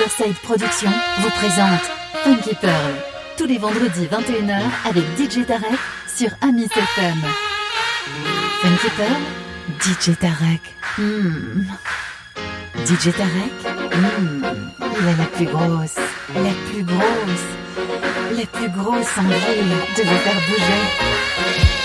Riverside Productions vous présente Funky Pearl, tous les vendredis 21h avec DJ Tarek sur Amis FM. Funky Pearl, DJ Tarek. Hmm. DJ Tarek, hmm. il est la plus grosse, la plus grosse, la plus grosse anguille de vous faire bouger.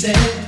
Chilling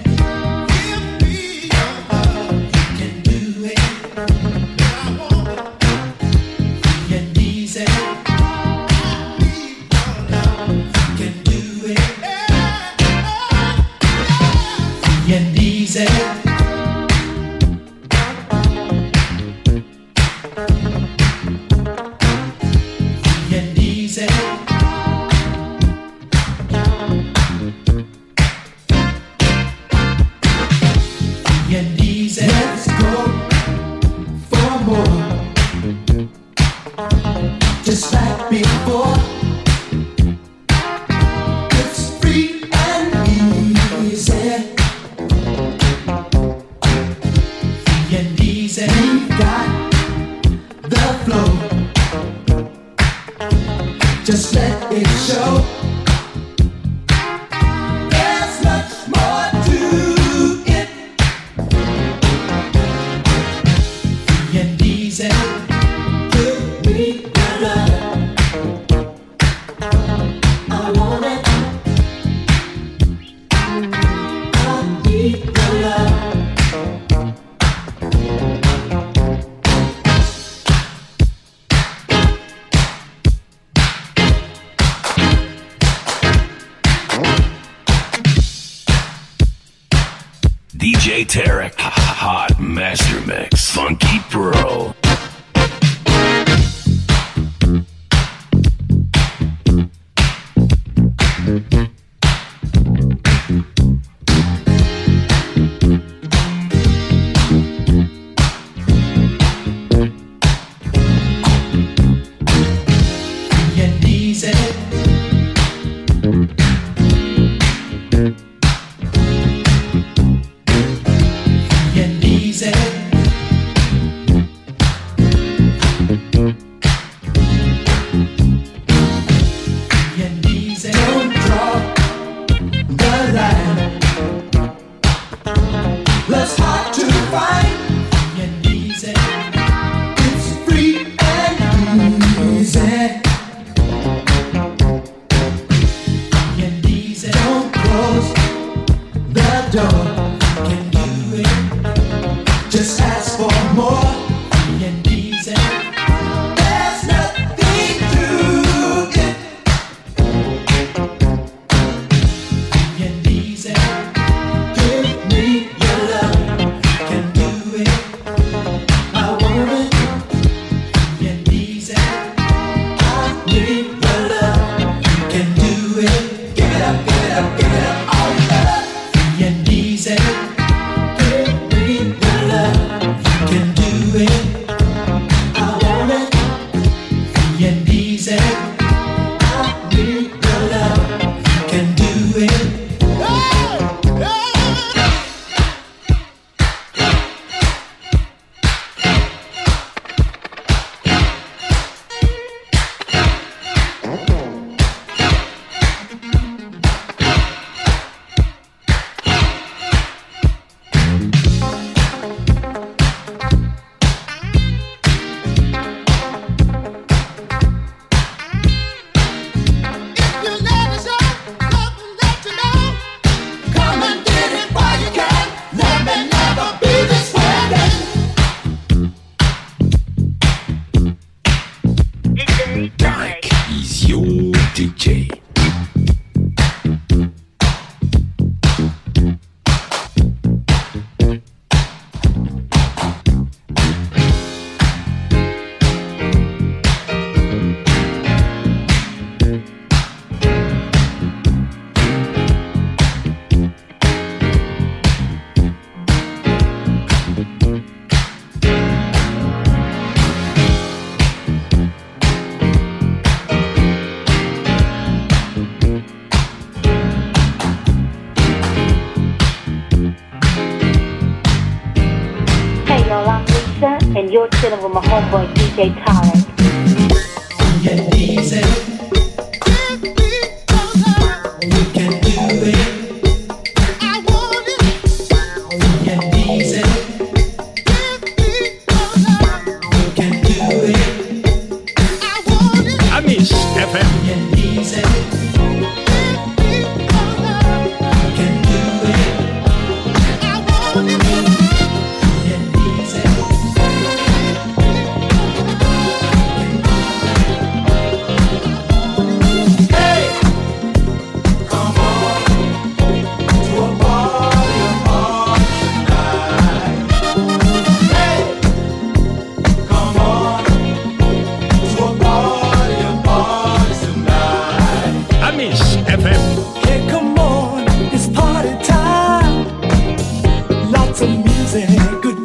homeboy DJ Tarek. some music. Good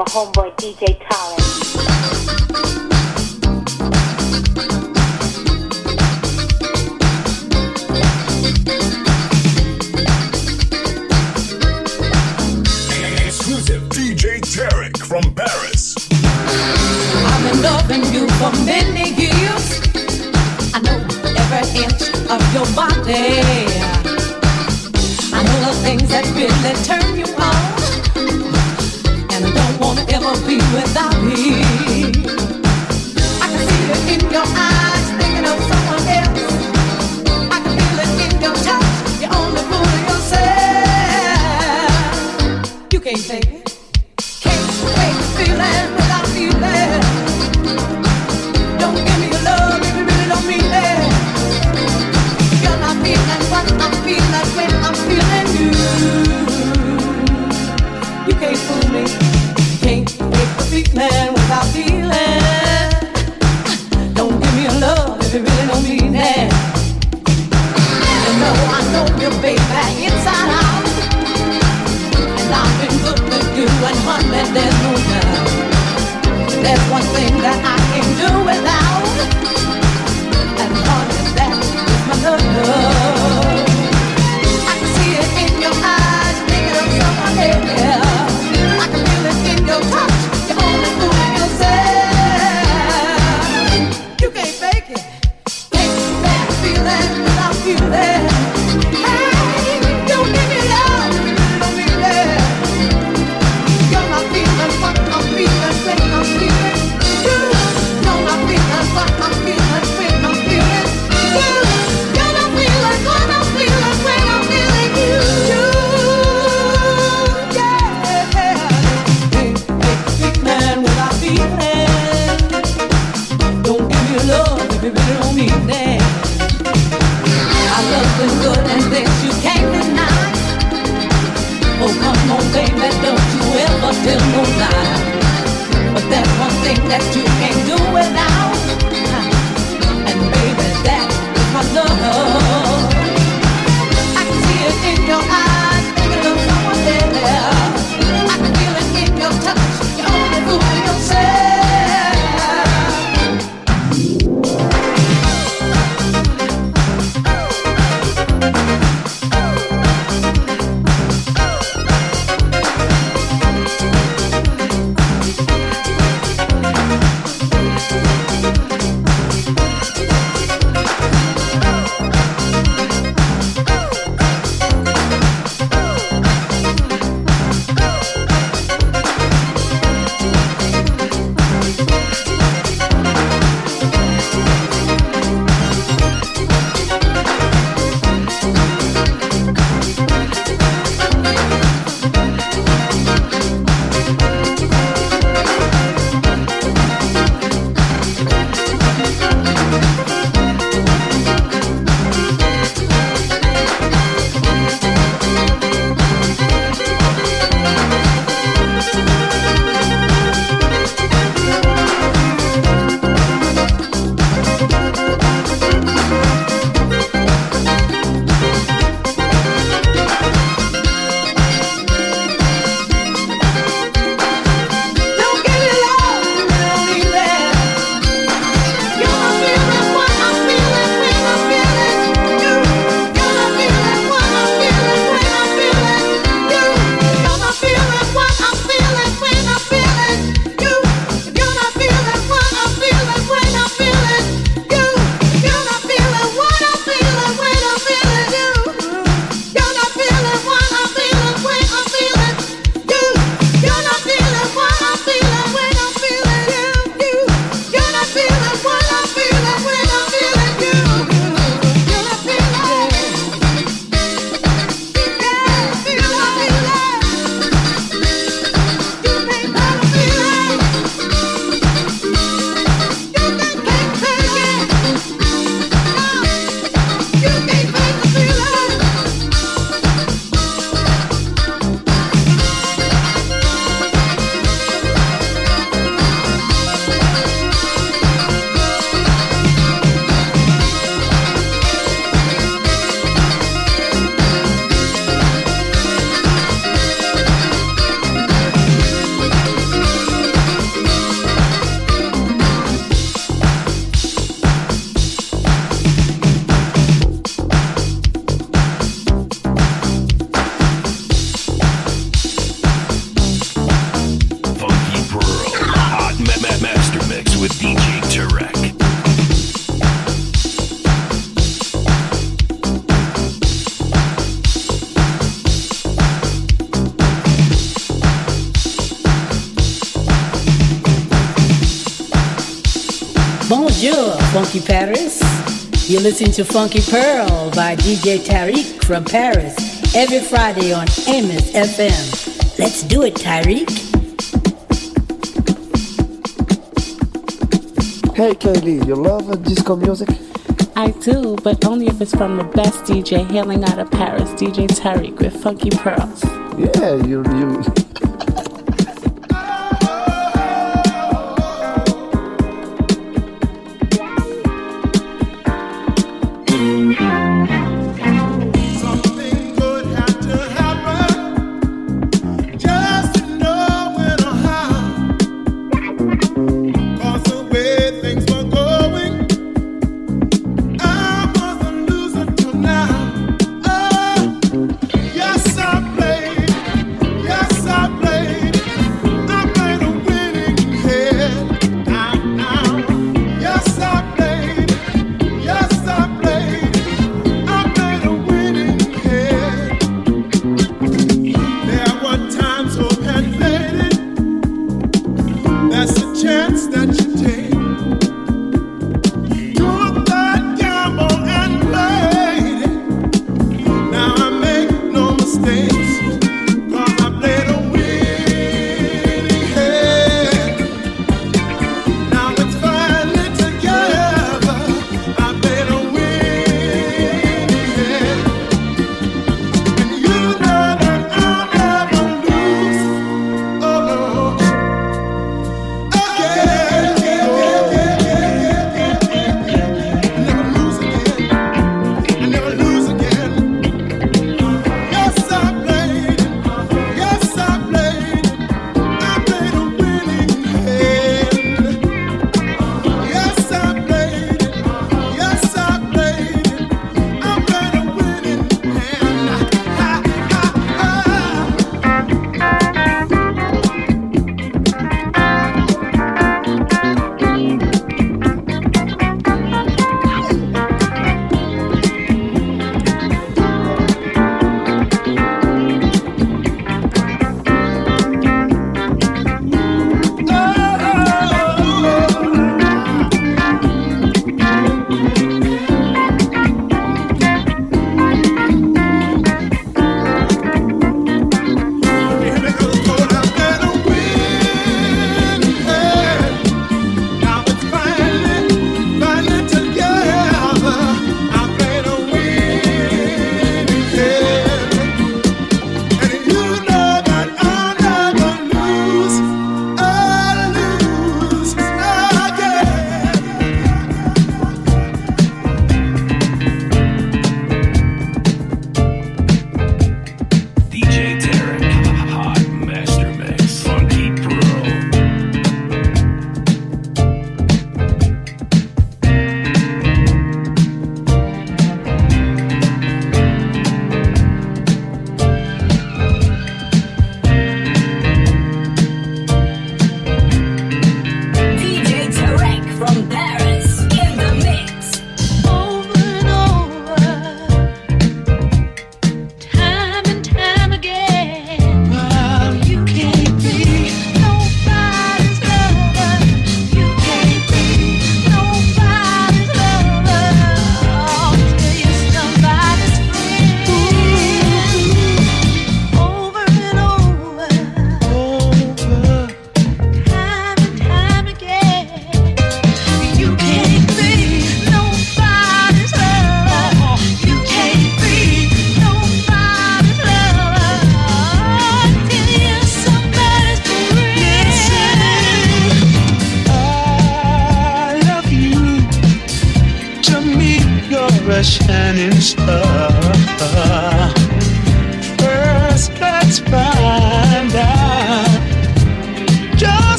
I can feel it Funky Paris. You're listening to Funky Pearl by DJ Tarek from Paris every Friday on Amos FM. Let's do it, Tarek. Hey Kaylee, you love disco music? I do, but only if it's from the best DJ hailing out of Paris, DJ Tarek with Funky Pearls. Yeah, you you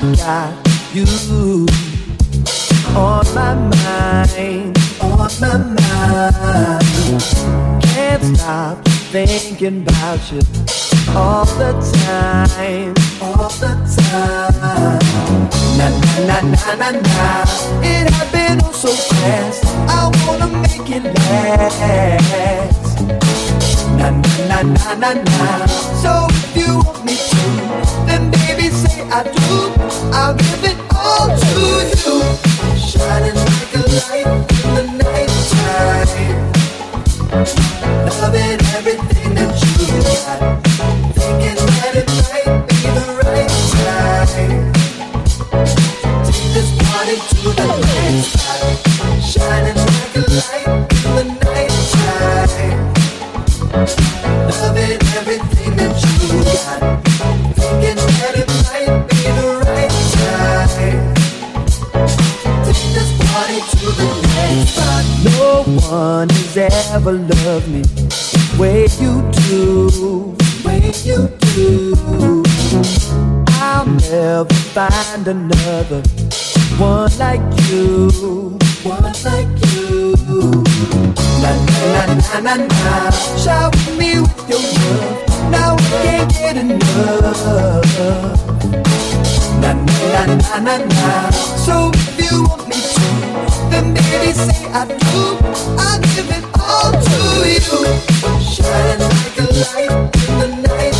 Got you on my mind, on my mind. Can't stop thinking about you all the time, all the time. Na na na na na It happened oh so fast. I wanna make it last. Na na na na na. So if you want me to say I do, I'll give it all to you. Shining like a light in the night. Loving everything that you got. Thinking that it might be the right time. Take this party to the. Shining like a light in the night. One has ever loved me the way you do. Way you do. I'll never find another one like you. One like you. Na na na na na. Shower me with your love. Now I can't get enough. Na na na na na. So if you want me to, then say I do. I'll give it all to you. Shining like a light in the night.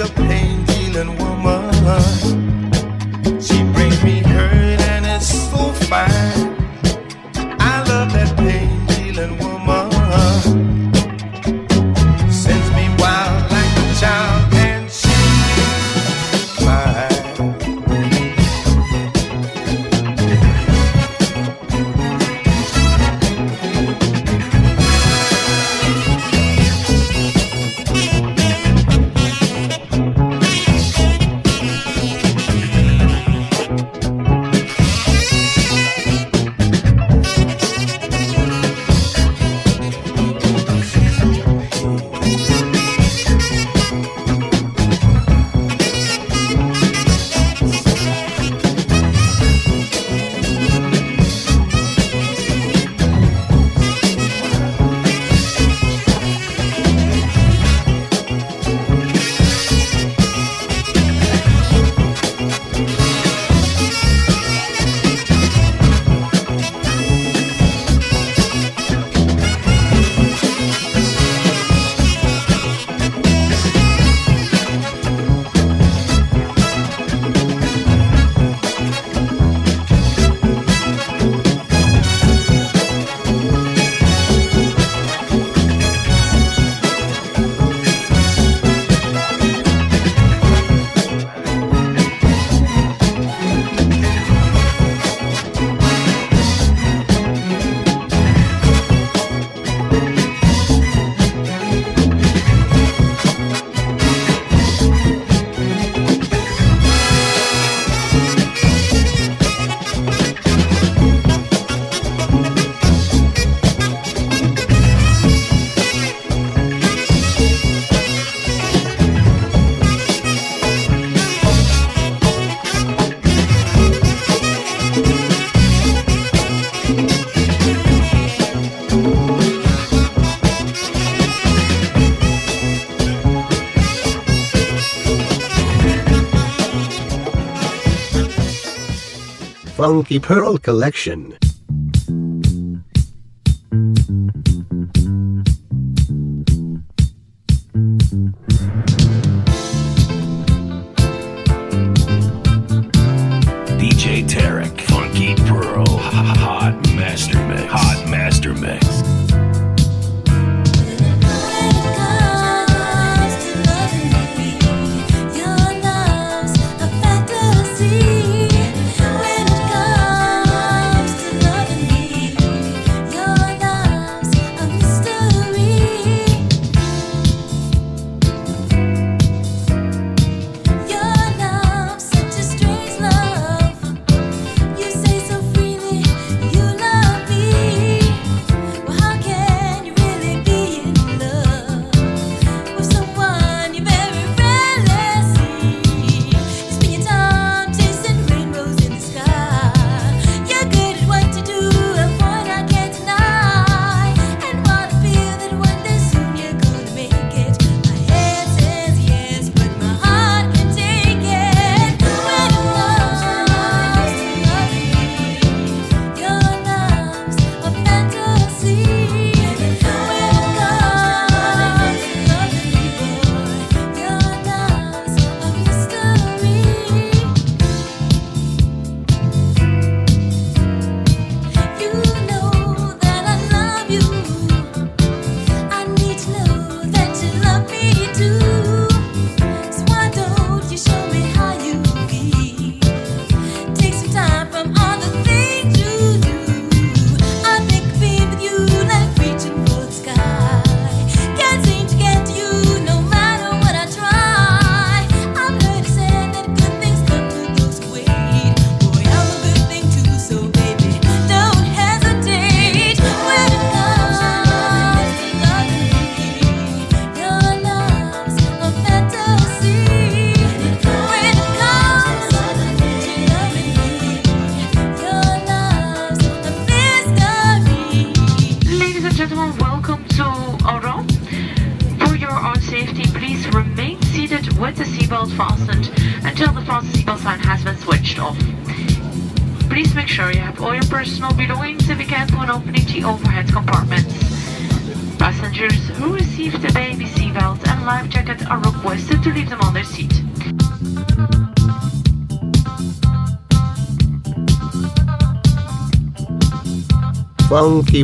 She's such Funky Pearl Collection.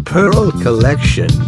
Pearl Collection.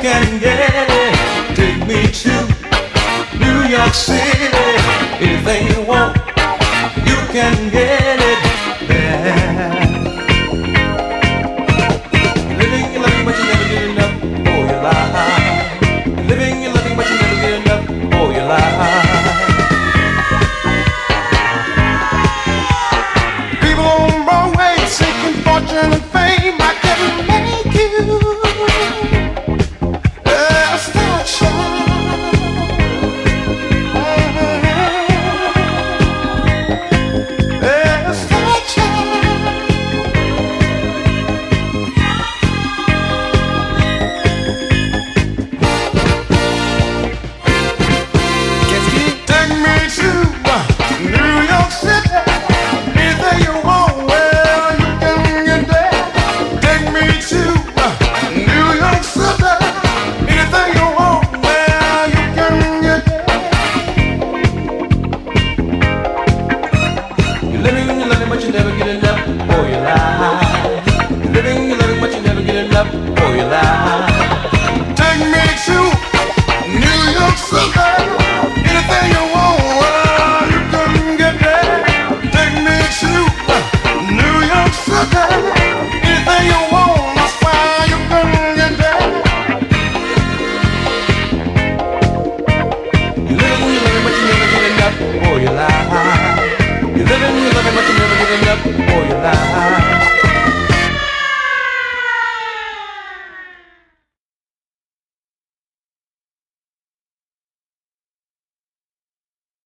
can get it. Take me to New York City. Anything you want, you can get.